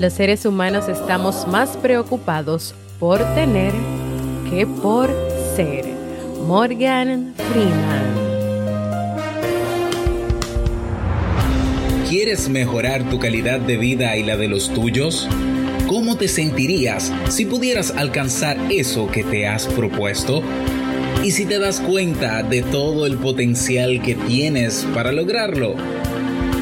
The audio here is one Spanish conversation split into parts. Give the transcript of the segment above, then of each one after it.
Los seres humanos estamos más preocupados por tener que por ser. Morgan Freeman. ¿Quieres mejorar tu calidad de vida y la de los tuyos? ¿Cómo te sentirías si pudieras alcanzar eso que te has propuesto? ¿Y si te das cuenta de todo el potencial que tienes para lograrlo?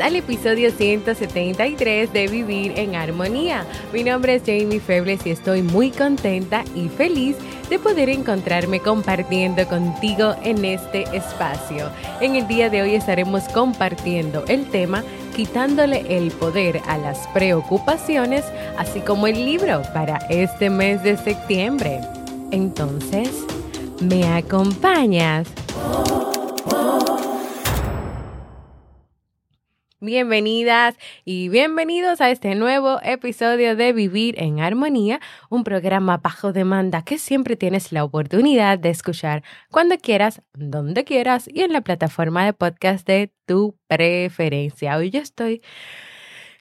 Al episodio 173 de Vivir en Armonía. Mi nombre es Jamie Febles y estoy muy contenta y feliz de poder encontrarme compartiendo contigo en este espacio. En el día de hoy estaremos compartiendo el tema quitándole el poder a las preocupaciones, así como el libro para este mes de septiembre. Entonces, ¿me acompañas? Bienvenidas y bienvenidos a este nuevo episodio de Vivir en Armonía, un programa bajo demanda que siempre tienes la oportunidad de escuchar cuando quieras, donde quieras y en la plataforma de podcast de tu preferencia. Hoy yo estoy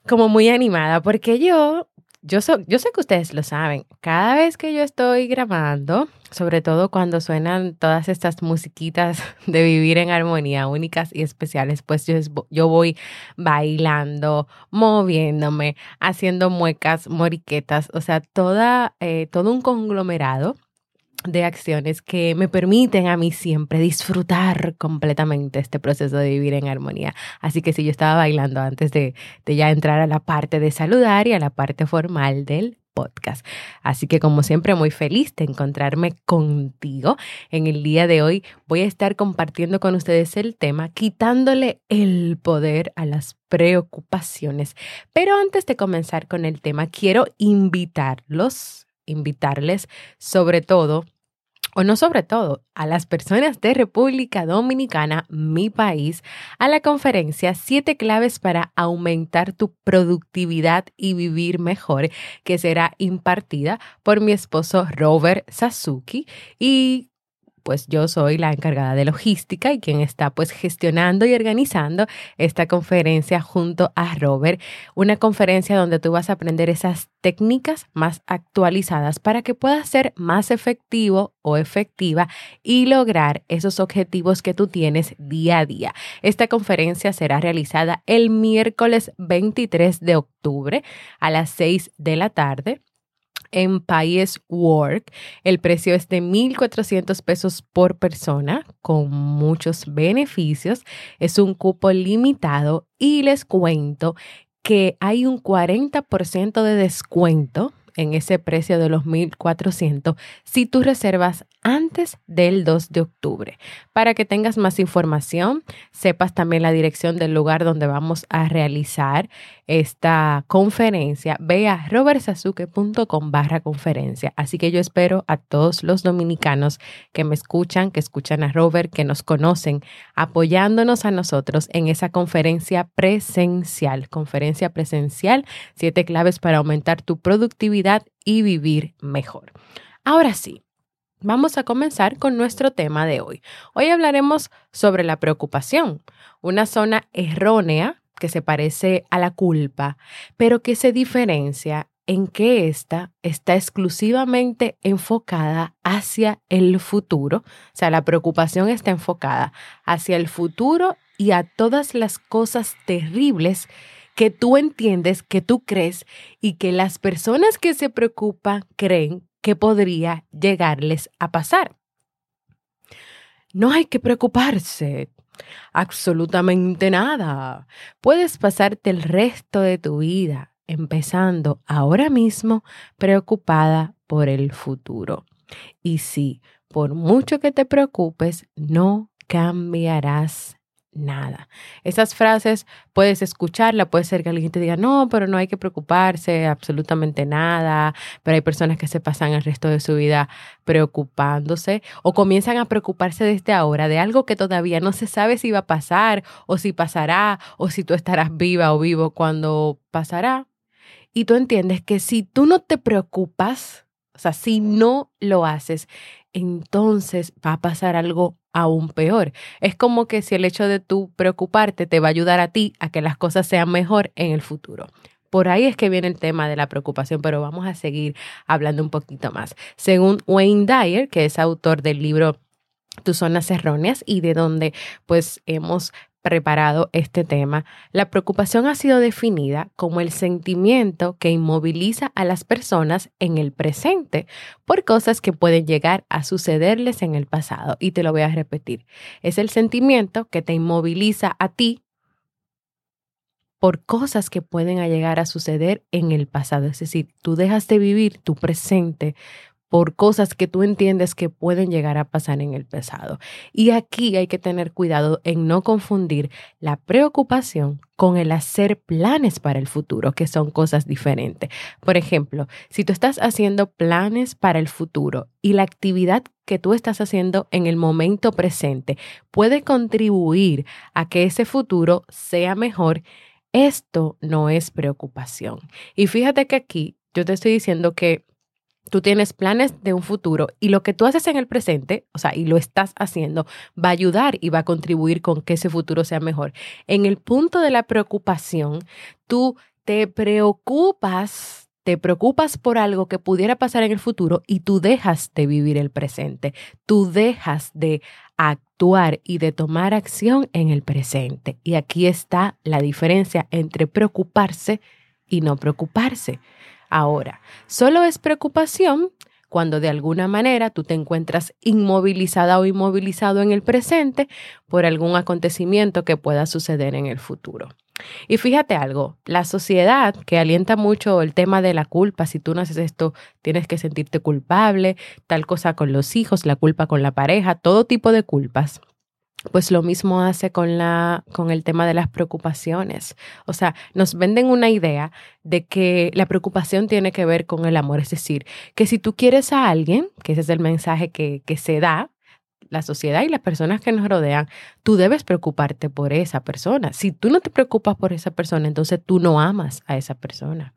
como muy animada porque yo yo, yo sé que ustedes lo saben, cada vez que yo estoy grabando, sobre todo cuando suenan todas estas musiquitas de vivir en armonía únicas y especiales, pues yo, yo voy bailando, moviéndome, haciendo muecas, moriquetas, o sea, toda, eh, todo un conglomerado de acciones que me permiten a mí siempre disfrutar completamente este proceso de vivir en armonía. Así que si yo estaba bailando antes de, de ya entrar a la parte de saludar y a la parte formal del podcast. Así que como siempre muy feliz de encontrarme contigo. En el día de hoy voy a estar compartiendo con ustedes el tema quitándole el poder a las preocupaciones. Pero antes de comenzar con el tema, quiero invitarlos, invitarles sobre todo o no sobre todo, a las personas de República Dominicana, mi país, a la conferencia Siete claves para aumentar tu productividad y vivir mejor, que será impartida por mi esposo Robert Sasuki y pues yo soy la encargada de logística y quien está pues gestionando y organizando esta conferencia junto a Robert, una conferencia donde tú vas a aprender esas técnicas más actualizadas para que puedas ser más efectivo o efectiva y lograr esos objetivos que tú tienes día a día. Esta conferencia será realizada el miércoles 23 de octubre a las 6 de la tarde en País Work. El precio es de 1.400 pesos por persona con muchos beneficios. Es un cupo limitado y les cuento que hay un 40% de descuento en ese precio de los 1.400 si tú reservas antes del 2 de octubre. Para que tengas más información, sepas también la dirección del lugar donde vamos a realizar esta conferencia, ve a barra conferencia. Así que yo espero a todos los dominicanos que me escuchan, que escuchan a Robert, que nos conocen, apoyándonos a nosotros en esa conferencia presencial. Conferencia presencial, siete claves para aumentar tu productividad y vivir mejor. Ahora sí, Vamos a comenzar con nuestro tema de hoy. Hoy hablaremos sobre la preocupación, una zona errónea que se parece a la culpa, pero que se diferencia en que ésta está exclusivamente enfocada hacia el futuro. O sea, la preocupación está enfocada hacia el futuro y a todas las cosas terribles que tú entiendes, que tú crees y que las personas que se preocupan creen que podría llegarles a pasar. No hay que preocuparse. Absolutamente nada. Puedes pasarte el resto de tu vida empezando ahora mismo preocupada por el futuro. Y sí, por mucho que te preocupes, no cambiarás nada. Esas frases puedes escucharla, puede ser que alguien te diga, no, pero no hay que preocuparse, absolutamente nada, pero hay personas que se pasan el resto de su vida preocupándose o comienzan a preocuparse desde ahora de algo que todavía no se sabe si va a pasar o si pasará o si tú estarás viva o vivo cuando pasará. Y tú entiendes que si tú no te preocupas, o sea, si no lo haces, entonces va a pasar algo aún peor. Es como que si el hecho de tú preocuparte te va a ayudar a ti a que las cosas sean mejor en el futuro. Por ahí es que viene el tema de la preocupación, pero vamos a seguir hablando un poquito más. Según Wayne Dyer, que es autor del libro Tus zonas erróneas y de donde pues hemos preparado este tema, la preocupación ha sido definida como el sentimiento que inmoviliza a las personas en el presente por cosas que pueden llegar a sucederles en el pasado. Y te lo voy a repetir. Es el sentimiento que te inmoviliza a ti por cosas que pueden llegar a suceder en el pasado. Es decir, tú dejas de vivir tu presente por cosas que tú entiendes que pueden llegar a pasar en el pasado. Y aquí hay que tener cuidado en no confundir la preocupación con el hacer planes para el futuro, que son cosas diferentes. Por ejemplo, si tú estás haciendo planes para el futuro y la actividad que tú estás haciendo en el momento presente puede contribuir a que ese futuro sea mejor, esto no es preocupación. Y fíjate que aquí yo te estoy diciendo que tú tienes planes de un futuro y lo que tú haces en el presente, o sea, y lo estás haciendo, va a ayudar y va a contribuir con que ese futuro sea mejor. En el punto de la preocupación, tú te preocupas, te preocupas por algo que pudiera pasar en el futuro y tú dejas de vivir el presente, tú dejas de actuar y de tomar acción en el presente. Y aquí está la diferencia entre preocuparse y no preocuparse. Ahora, solo es preocupación cuando de alguna manera tú te encuentras inmovilizada o inmovilizado en el presente por algún acontecimiento que pueda suceder en el futuro. Y fíjate algo, la sociedad que alienta mucho el tema de la culpa, si tú no haces esto, tienes que sentirte culpable, tal cosa con los hijos, la culpa con la pareja, todo tipo de culpas pues lo mismo hace con, la, con el tema de las preocupaciones. O sea, nos venden una idea de que la preocupación tiene que ver con el amor. Es decir, que si tú quieres a alguien, que ese es el mensaje que, que se da, la sociedad y las personas que nos rodean, tú debes preocuparte por esa persona. Si tú no te preocupas por esa persona, entonces tú no amas a esa persona.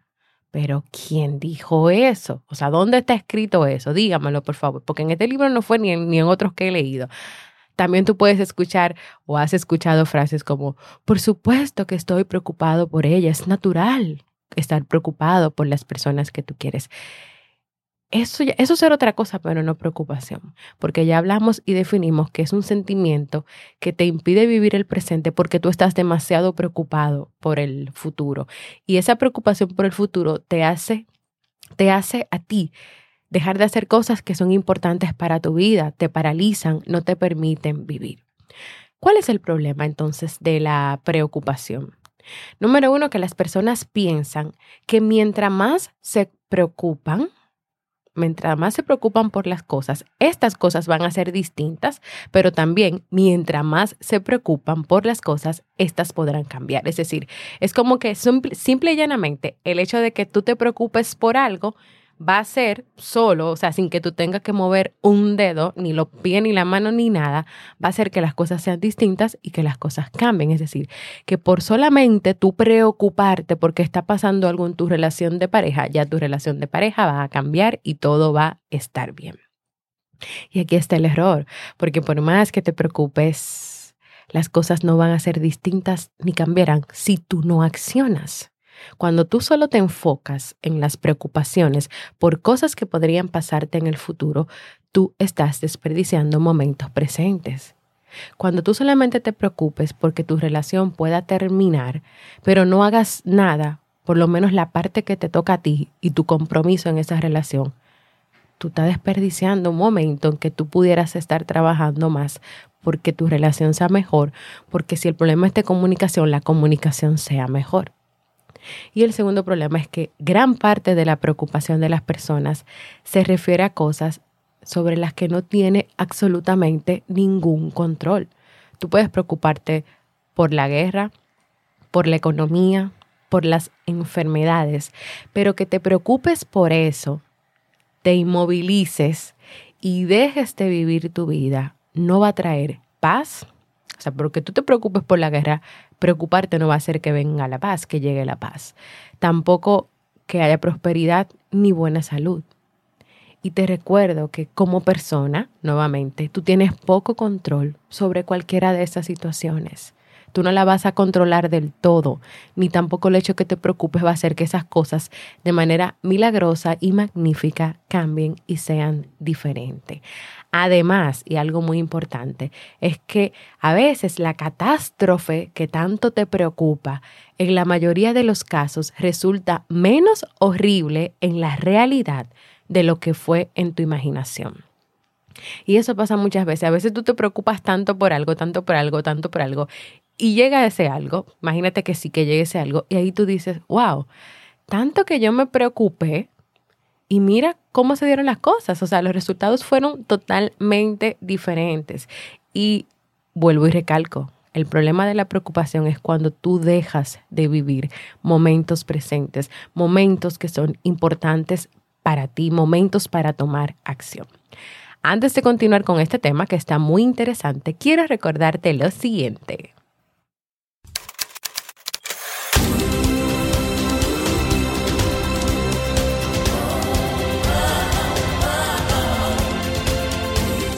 Pero ¿quién dijo eso? O sea, ¿dónde está escrito eso? Dígamelo, por favor, porque en este libro no fue ni ni en otros que he leído. También tú puedes escuchar o has escuchado frases como, por supuesto que estoy preocupado por ella, es natural estar preocupado por las personas que tú quieres. Eso, eso será otra cosa, pero no preocupación, porque ya hablamos y definimos que es un sentimiento que te impide vivir el presente porque tú estás demasiado preocupado por el futuro. Y esa preocupación por el futuro te hace, te hace a ti dejar de hacer cosas que son importantes para tu vida, te paralizan, no te permiten vivir. ¿Cuál es el problema entonces de la preocupación? Número uno, que las personas piensan que mientras más se preocupan, mientras más se preocupan por las cosas, estas cosas van a ser distintas, pero también mientras más se preocupan por las cosas, estas podrán cambiar. Es decir, es como que simple, simple y llanamente el hecho de que tú te preocupes por algo va a ser solo, o sea, sin que tú tengas que mover un dedo, ni los pies, ni la mano, ni nada, va a hacer que las cosas sean distintas y que las cosas cambien. Es decir, que por solamente tú preocuparte porque está pasando algo en tu relación de pareja, ya tu relación de pareja va a cambiar y todo va a estar bien. Y aquí está el error, porque por más que te preocupes, las cosas no van a ser distintas ni cambiarán si tú no accionas. Cuando tú solo te enfocas en las preocupaciones por cosas que podrían pasarte en el futuro, tú estás desperdiciando momentos presentes. Cuando tú solamente te preocupes porque tu relación pueda terminar, pero no hagas nada, por lo menos la parte que te toca a ti y tu compromiso en esa relación, tú estás desperdiciando un momento en que tú pudieras estar trabajando más porque tu relación sea mejor, porque si el problema es de comunicación, la comunicación sea mejor. Y el segundo problema es que gran parte de la preocupación de las personas se refiere a cosas sobre las que no tiene absolutamente ningún control. Tú puedes preocuparte por la guerra, por la economía, por las enfermedades, pero que te preocupes por eso, te inmovilices y dejes de vivir tu vida, no va a traer paz. O sea, porque tú te preocupes por la guerra, preocuparte no va a hacer que venga la paz, que llegue la paz. Tampoco que haya prosperidad ni buena salud. Y te recuerdo que como persona, nuevamente, tú tienes poco control sobre cualquiera de esas situaciones. Tú no la vas a controlar del todo, ni tampoco el hecho que te preocupes va a hacer que esas cosas de manera milagrosa y magnífica cambien y sean diferentes. Además, y algo muy importante, es que a veces la catástrofe que tanto te preocupa, en la mayoría de los casos resulta menos horrible en la realidad de lo que fue en tu imaginación. Y eso pasa muchas veces. A veces tú te preocupas tanto por algo, tanto por algo, tanto por algo, y llega ese algo, imagínate que sí que llegue ese algo, y ahí tú dices, wow, tanto que yo me preocupé y mira cómo se dieron las cosas. O sea, los resultados fueron totalmente diferentes. Y vuelvo y recalco, el problema de la preocupación es cuando tú dejas de vivir momentos presentes, momentos que son importantes para ti, momentos para tomar acción. Antes de continuar con este tema que está muy interesante, quiero recordarte lo siguiente.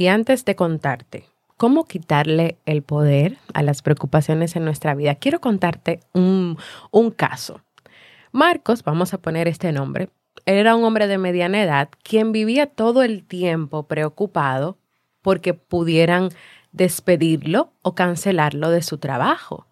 Y antes de contarte cómo quitarle el poder a las preocupaciones en nuestra vida, quiero contarte un, caso. Marcos, vamos a poner este nombre, era un hombre de mediana edad quien vivía todo el tiempo preocupado porque pudieran despedirlo o cancelarlo de su trabajo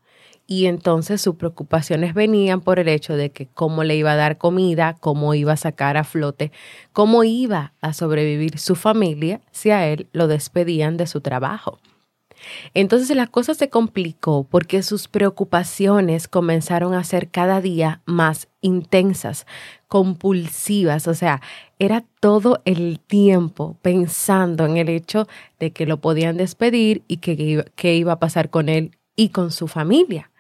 y entonces sus preocupaciones venían por el hecho de que cómo le iba a dar comida, cómo iba a sacar a flote, cómo iba a sobrevivir su familia si a él lo despedían de su trabajo. Entonces la cosa se complicó porque sus preocupaciones comenzaron a ser cada día más intensas, compulsivas, o sea, era todo el tiempo pensando en el hecho de que lo podían despedir y que, qué iba a pasar con él y con su familia.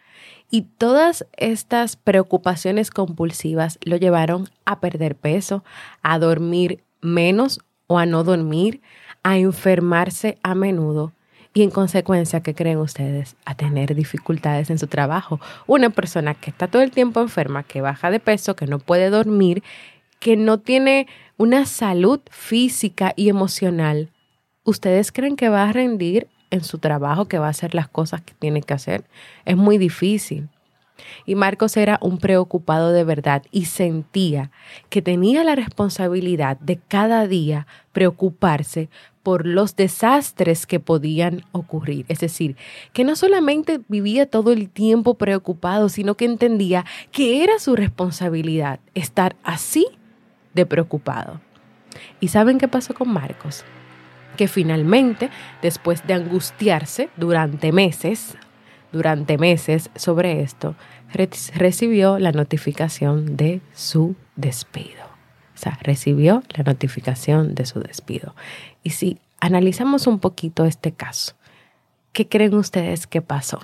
Y todas estas preocupaciones compulsivas lo llevaron a perder peso, a dormir menos o a no dormir, a enfermarse a menudo y en consecuencia, ¿qué creen ustedes? A tener dificultades en su trabajo. Una persona que está todo el tiempo enferma, que baja de peso, que no puede dormir, que no tiene una salud física y emocional, ¿ustedes creen que va a rendir en su trabajo que va a hacer las cosas que tiene que hacer. Es muy difícil. Y Marcos era un preocupado de verdad y sentía que tenía la responsabilidad de cada día preocuparse por los desastres que podían ocurrir. Es decir, que no solamente vivía todo el tiempo preocupado, sino que entendía que era su responsabilidad estar así de preocupado. ¿Y saben qué pasó con Marcos? Que finalmente, después de angustiarse durante meses, durante meses sobre esto, recibió la notificación de su despido. O sea, recibió la notificación de su despido. Y si analizamos un poquito este caso, ¿qué creen ustedes que pasó?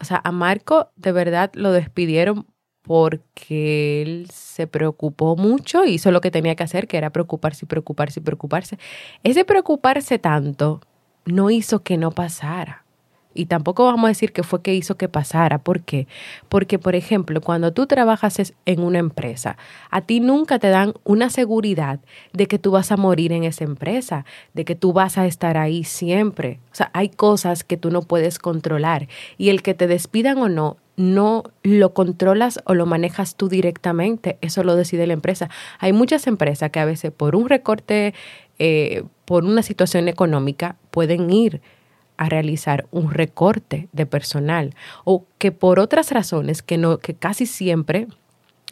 O sea, a Marco de verdad lo despidieron porque él se preocupó mucho, hizo lo que tenía que hacer, que era preocuparse y preocuparse y preocuparse. Ese preocuparse tanto no hizo que no pasara. Y tampoco vamos a decir que fue que hizo que pasara. ¿Por qué? Porque, por ejemplo, cuando tú trabajas en una empresa, a ti nunca te dan una seguridad de que tú vas a morir en esa empresa, de que tú vas a estar ahí siempre. O sea, hay cosas que tú no puedes controlar. Y el que te despidan o no, no lo controlas o lo manejas tú directamente. Eso lo decide la empresa. Hay muchas empresas que a veces por un recorte, eh, por una situación económica, pueden ir a realizar un recorte de personal o que por otras razones que no que casi siempre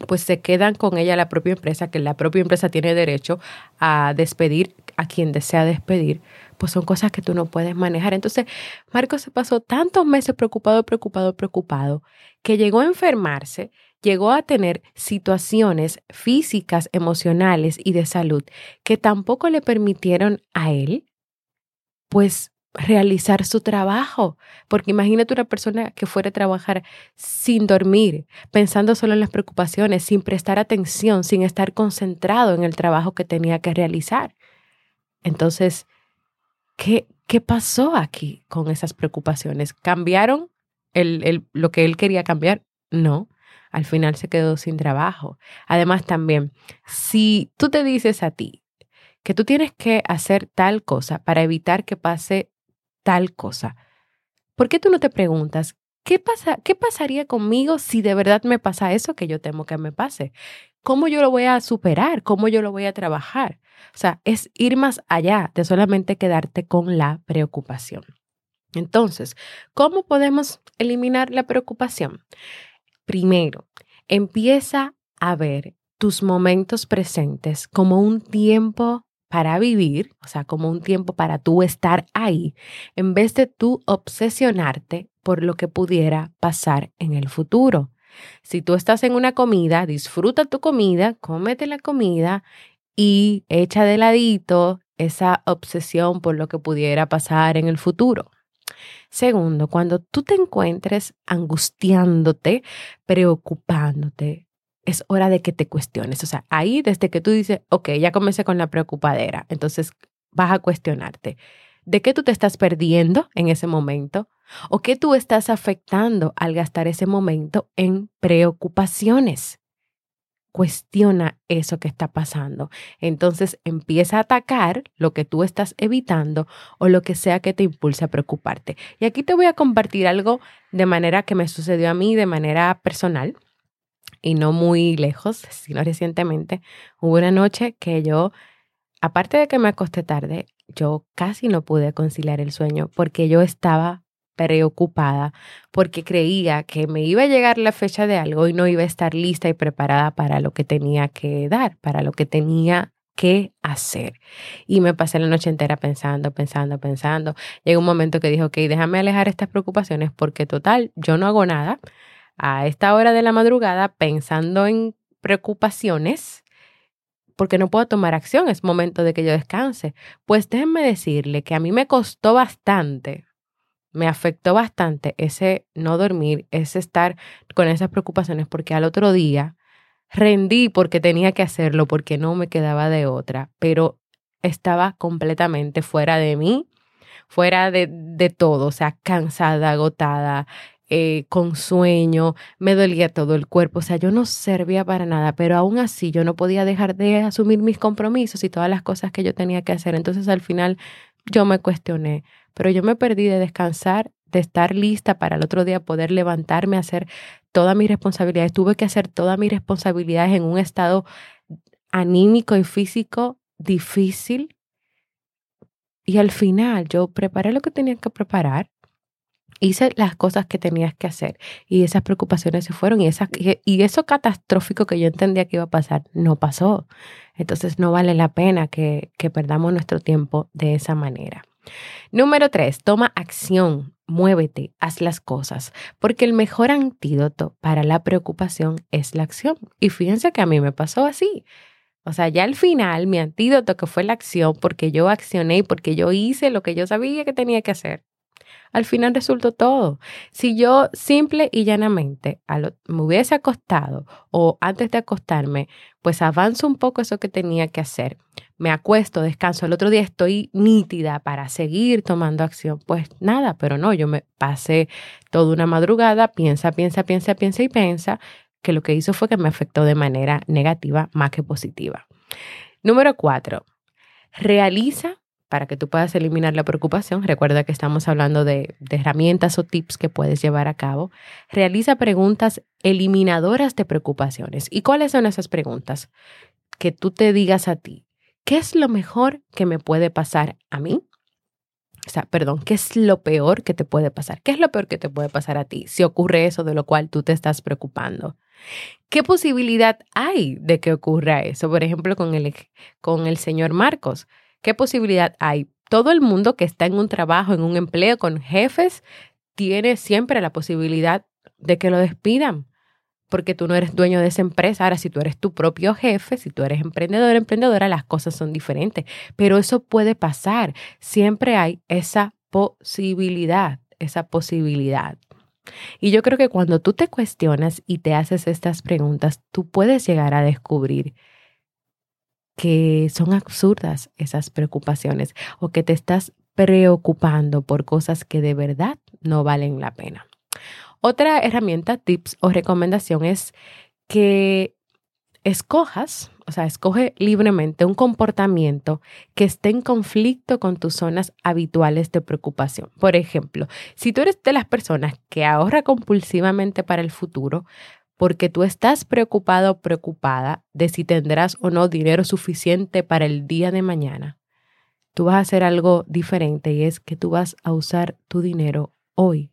pues se quedan con ella la propia empresa, que la propia empresa tiene derecho a despedir a quien desea despedir, pues son cosas que tú no puedes manejar. Entonces, Marcos se pasó tantos meses preocupado, preocupado, preocupado, que llegó a enfermarse, llegó a tener situaciones físicas, emocionales y de salud que tampoco le permitieron a él, pues realizar su trabajo. Porque imagínate una persona que fuera a trabajar sin dormir, pensando solo en las preocupaciones, sin prestar atención, sin estar concentrado en el trabajo que tenía que realizar. Entonces, ¿qué, pasó aquí con esas preocupaciones? ¿Cambiaron el, el, lo que él quería cambiar? No. Al final se quedó sin trabajo. Además, también, si tú te dices a ti, que tú tienes que hacer tal cosa para evitar que pase tal cosa. ¿Por qué tú no te preguntas, ¿qué, pasa, qué pasaría conmigo si de verdad me pasa eso que yo temo que me pase? ¿Cómo yo lo voy a superar? ¿Cómo yo lo voy a trabajar? O sea, es ir más allá de solamente quedarte con la preocupación. Entonces, ¿cómo podemos eliminar la preocupación? Primero, empieza a ver tus momentos presentes como un tiempo para vivir, o sea, como un tiempo para tú estar ahí, en vez de tú obsesionarte por lo que pudiera pasar en el futuro. Si tú estás en una comida, disfruta tu comida, cómete la comida y echa de ladito esa obsesión por lo que pudiera pasar en el futuro. Segundo, cuando tú te encuentres angustiándote, preocupándote, es hora de que te cuestiones. O sea, ahí desde que tú dices, ok, ya comencé con la preocupadera, entonces vas a cuestionarte. ¿De qué tú te estás perdiendo en ese momento? ¿O qué tú estás afectando al gastar ese momento en preocupaciones? Cuestiona eso que está pasando. Entonces empieza a atacar lo que tú estás evitando o lo que sea que te impulse a preocuparte. Y aquí te voy a compartir algo de manera que me sucedió a mí de manera personal y no muy lejos, sino recientemente, hubo una noche que yo, aparte de que me acosté tarde, yo casi no pude conciliar el sueño porque yo estaba preocupada porque creía que me iba a llegar la fecha de algo y no iba a estar lista y preparada para lo que tenía que dar, para lo que tenía que hacer. Y me pasé la noche entera pensando, pensando, pensando. Llegó un momento que dijo, ok, déjame alejar estas preocupaciones porque total, yo no hago nada a esta hora de la madrugada pensando en preocupaciones porque no puedo tomar acción, es momento de que yo descanse. Pues déjenme decirle que a mí me costó bastante, me afectó bastante ese no dormir, ese estar con esas preocupaciones, porque al otro día rendí porque tenía que hacerlo, porque no me quedaba de otra, pero estaba completamente fuera de mí, fuera de, de todo, o sea, cansada, agotada, eh, con sueño, me dolía todo el cuerpo, o sea, yo no servía para nada, pero aún así yo no podía dejar de asumir mis compromisos y todas las cosas que yo tenía que hacer. Entonces al final yo me cuestioné, pero yo me perdí de descansar, de estar lista para el otro día poder levantarme, hacer todas mis responsabilidades. Tuve que hacer todas mis responsabilidades en un estado anímico y físico difícil. Y al final yo preparé lo que tenía que preparar, hice las cosas que tenías que hacer y esas preocupaciones se fueron y, esas, y eso catastrófico que yo entendía que iba a pasar no pasó. Entonces no vale la pena que, que perdamos nuestro tiempo de esa manera. Número tres, toma acción, muévete, haz las cosas, porque el mejor antídoto para la preocupación es la acción. Y fíjense que a mí me pasó así. O sea, ya al final mi antídoto que fue la acción, porque yo accioné y porque yo hice lo que yo sabía que tenía que hacer, Al final resultó todo. Si yo simple y llanamente me hubiese acostado o antes de acostarme, pues avanzo un poco eso que tenía que hacer, me acuesto, descanso, el otro día estoy nítida para seguir tomando acción, pues nada, pero no, yo me pasé toda una madrugada, piensa, piensa, piensa, piensa y piensa, que lo que hizo fue que me afectó de manera negativa más que positiva. Número cuatro, realiza para que tú puedas eliminar la preocupación, recuerda que estamos hablando de, herramientas o tips que puedes llevar a cabo, realiza preguntas eliminadoras de preocupaciones. ¿Y cuáles son esas preguntas? Que tú te digas a ti, ¿qué es lo mejor que me puede pasar a mí? O sea, perdón, ¿qué es lo peor que te puede pasar? ¿Qué es lo peor que te puede pasar a ti si ocurre eso de lo cual tú te estás preocupando? ¿Qué posibilidad hay de que ocurra eso? Por ejemplo, con el, con el señor Marcos. ¿Qué posibilidad hay? Todo el mundo que está en un trabajo, en un empleo con jefes, tiene siempre la posibilidad de que lo despidan, porque tú no eres dueño de esa empresa. Ahora, si tú eres tu propio jefe, si tú eres emprendedor, emprendedora, las cosas son diferentes, pero eso puede pasar. Siempre hay esa posibilidad, esa posibilidad. Y yo creo que cuando tú te cuestionas y te haces estas preguntas, tú puedes llegar a descubrir que son absurdas esas preocupaciones o que te estás preocupando por cosas que de verdad no valen la pena. Otra herramienta, tips o recomendación es que escojas, o sea, escoge libremente un comportamiento que esté en conflicto con tus zonas habituales de preocupación. Por ejemplo, si tú eres de las personas que ahorra compulsivamente para el futuro, porque tú estás preocupado o preocupada de si tendrás o no dinero suficiente para el día de mañana. Tú vas a hacer algo diferente y es que tú vas a usar tu dinero hoy.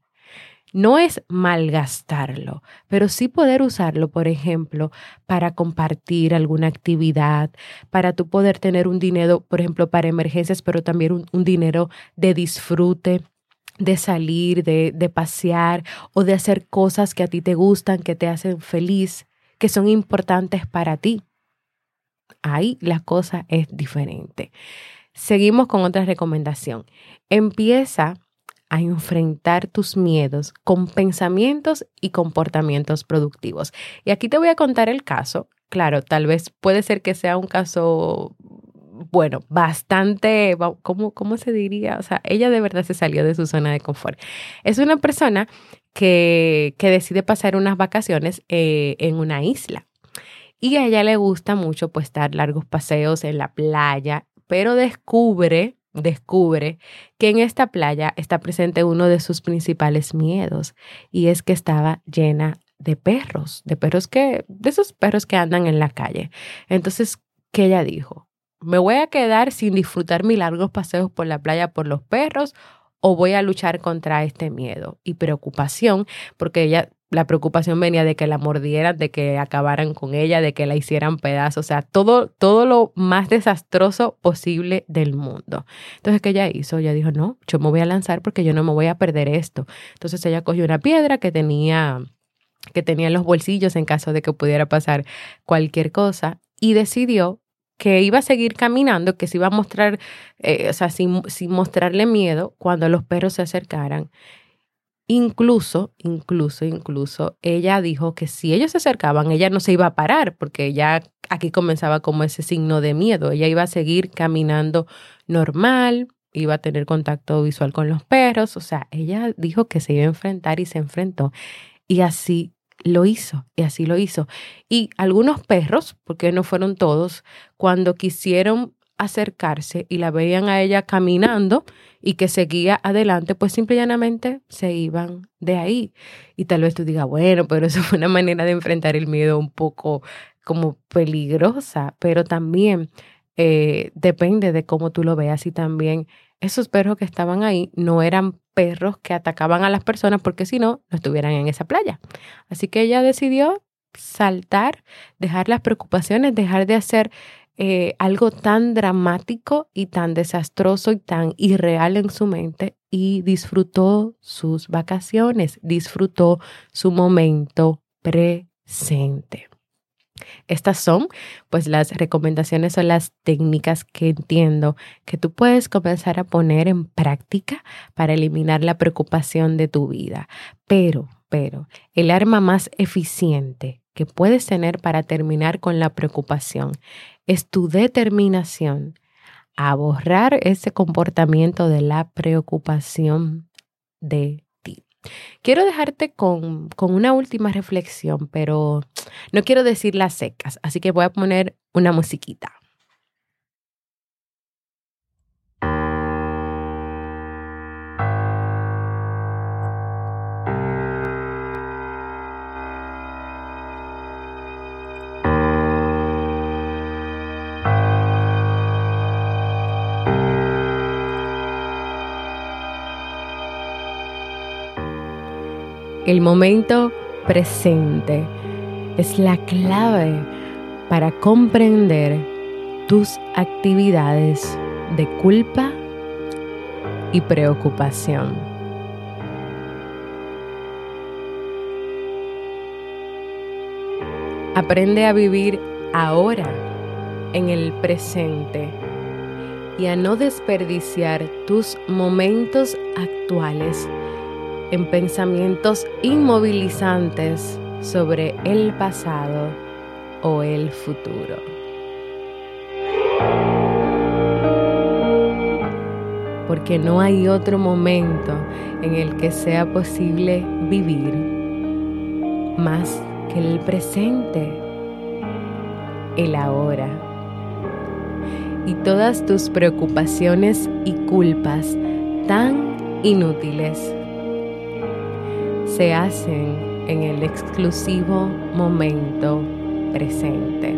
No es malgastarlo, pero sí poder usarlo, por ejemplo, para compartir alguna actividad, para tú poder tener un dinero, por ejemplo, para emergencias, pero también un, un dinero de disfrute, de salir, de, de pasear o de hacer cosas que a ti te gustan, que te hacen feliz, que son importantes para ti. Ahí la cosa es diferente. Seguimos con otra recomendación. Empieza a enfrentar tus miedos con pensamientos y comportamientos productivos. Y aquí te voy a contar el caso. Claro, tal vez puede ser que sea un caso bueno, bastante, ¿cómo, ¿cómo se diría? O sea, ella de verdad se salió de su zona de confort. Es una persona que, que decide pasar unas vacaciones eh, en una isla. Y a ella le gusta mucho pues dar largos paseos en la playa, pero descubre, descubre que en esta playa está presente uno de sus principales miedos y es que estaba llena de perros, de perros que, de esos perros que andan en la calle. Entonces, ¿qué ella dijo? ¿Me voy a quedar sin disfrutar mis largos paseos por la playa por los perros o voy a luchar contra este miedo y preocupación? Porque ella, la preocupación venía de que la mordieran, de que acabaran con ella, de que la hicieran pedazos, o sea, todo, todo lo más desastroso posible del mundo. Entonces, ¿qué ella hizo? Ella dijo, no, yo me voy a lanzar porque yo no me voy a perder esto. Entonces ella cogió una piedra que tenía que tenía en los bolsillos en caso de que pudiera pasar cualquier cosa y decidió que iba a seguir caminando, que se iba a mostrar, eh, o sea, sin, sin mostrarle miedo cuando los perros se acercaran. Incluso, incluso, incluso, ella dijo que si ellos se acercaban, ella no se iba a parar, porque ya aquí comenzaba como ese signo de miedo. Ella iba a seguir caminando normal, iba a tener contacto visual con los perros, o sea, ella dijo que se iba a enfrentar y se enfrentó. Y así lo hizo y así lo hizo. Y algunos perros, porque no fueron todos, cuando quisieron acercarse y la veían a ella caminando y que seguía adelante, pues simple y llanamente se iban de ahí. Y tal vez tú digas, bueno, pero eso fue una manera de enfrentar el miedo un poco como peligrosa, pero también eh, depende de cómo tú lo veas y también esos perros que estaban ahí no eran perros que atacaban a las personas porque si no, no estuvieran en esa playa. Así que ella decidió saltar, dejar las preocupaciones, dejar de hacer eh, algo tan dramático y tan desastroso y tan irreal en su mente y disfrutó sus vacaciones, disfrutó su momento presente. Estas son pues las recomendaciones o las técnicas que entiendo que tú puedes comenzar a poner en práctica para eliminar la preocupación de tu vida. Pero, pero, el arma más eficiente que puedes tener para terminar con la preocupación es tu determinación a borrar ese comportamiento de la preocupación de Quiero dejarte con, con una última reflexión, pero no quiero decir las secas, así que voy a poner una musiquita. El momento presente es la clave para comprender tus actividades de culpa y preocupación. Aprende a vivir ahora, en el presente, y a no desperdiciar tus momentos actuales en pensamientos inmovilizantes sobre el pasado o el futuro. Porque no hay otro momento en el que sea posible vivir más que el presente, el ahora. Y todas tus preocupaciones y culpas tan inútiles se hacen en el exclusivo momento presente.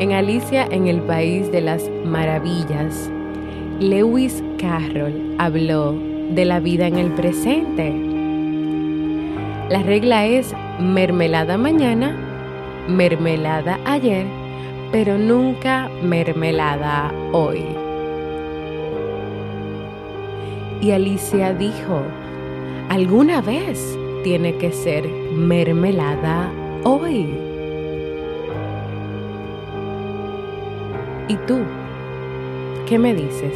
En Alicia en el País de las Maravillas, Lewis Carroll habló de la vida en el presente. La regla es mermelada mañana, mermelada ayer, pero nunca mermelada hoy. Y Alicia dijo, alguna vez tiene que ser mermelada hoy. ¿Y tú? ¿Qué me dices?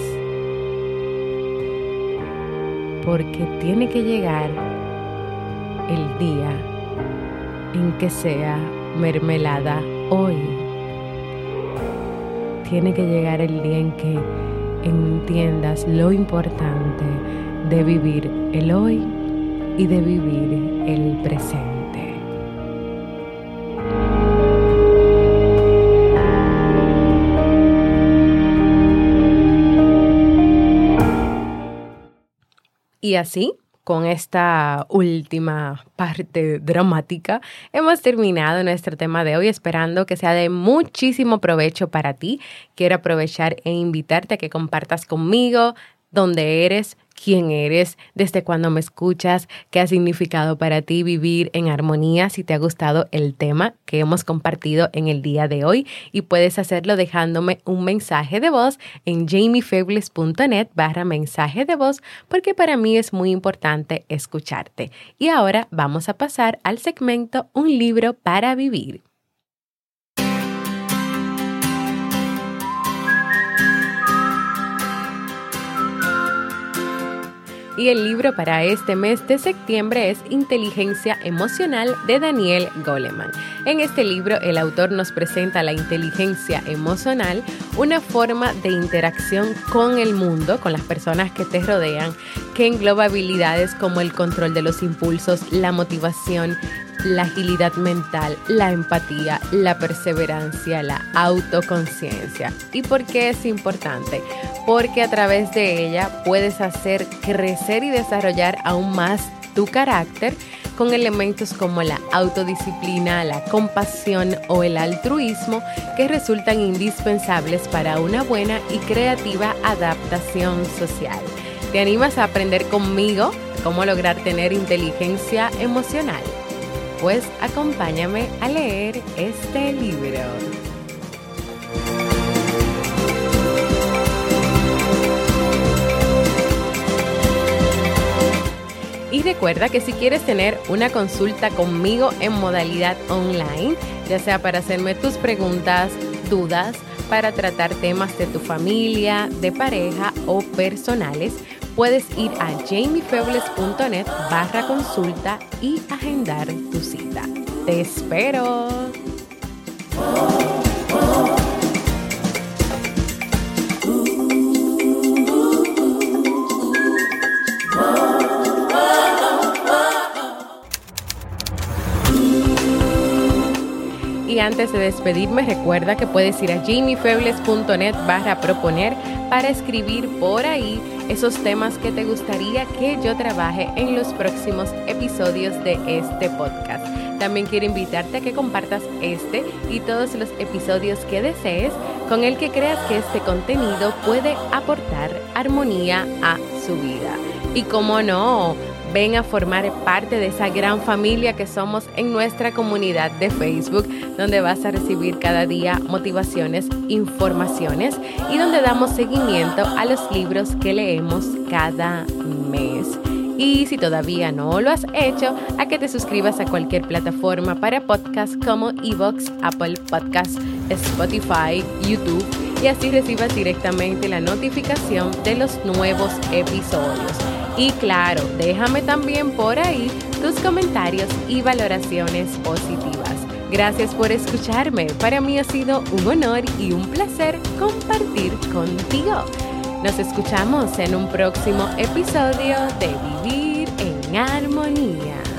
Porque tiene que llegar el día en que sea mermelada hoy. Tiene que llegar el día en que entiendas lo importante de vivir el hoy y de vivir el presente. Y así con esta última parte dramática, hemos terminado nuestro tema de hoy esperando que sea de muchísimo provecho para ti. Quiero aprovechar e invitarte a que compartas conmigo dónde eres, quién eres, desde cuándo me escuchas, qué ha significado para ti vivir en armonía, si te ha gustado el tema que hemos compartido en el día de hoy y puedes hacerlo dejándome un mensaje de voz en jamiefebles.net barra mensaje de voz porque para mí es muy importante escucharte. Y ahora vamos a pasar al segmento Un libro para vivir. Y el libro para este mes de septiembre es Inteligencia Emocional de Daniel Goleman. En este libro el autor nos presenta la inteligencia emocional, una forma de interacción con el mundo, con las personas que te rodean, que engloba habilidades como el control de los impulsos, la motivación, la agilidad mental, la empatía, la perseverancia, la autoconciencia. ¿Y por qué es importante? Porque a través de ella puedes hacer crecer y desarrollar aún más tu carácter con elementos como la autodisciplina, la compasión o el altruismo que resultan indispensables para una buena y creativa adaptación social. ¿Te animas a aprender conmigo cómo lograr tener inteligencia emocional? Pues acompáñame a leer este libro. Y recuerda que si quieres tener una consulta conmigo en modalidad online, ya sea para hacerme tus preguntas, dudas, para tratar temas de tu familia, de pareja o personales, puedes ir a jamiefebles.net barra consulta y agendar tu cita. ¡Te espero! Y antes de despedirme, recuerda que puedes ir a jamiefebles.net barra proponer para escribir por ahí esos temas que te gustaría que yo trabaje en los próximos episodios de este podcast. También quiero invitarte a que compartas este y todos los episodios que desees con el que creas que este contenido puede aportar armonía a su vida. Y como no, ven a formar parte de esa gran familia que somos en nuestra comunidad de Facebook, donde vas a recibir cada día motivaciones, informaciones y donde damos seguimiento a los libros que leemos cada mes. Y si todavía no lo has hecho, a que te suscribas a cualquier plataforma para podcast como Evox, Apple Podcasts, Spotify, YouTube y así recibas directamente la notificación de los nuevos episodios. Y claro, déjame también por ahí tus comentarios y valoraciones positivas. Gracias por escucharme. Para mí ha sido un honor y un placer compartir contigo. Nos escuchamos en un próximo episodio de Vivir en Armonía.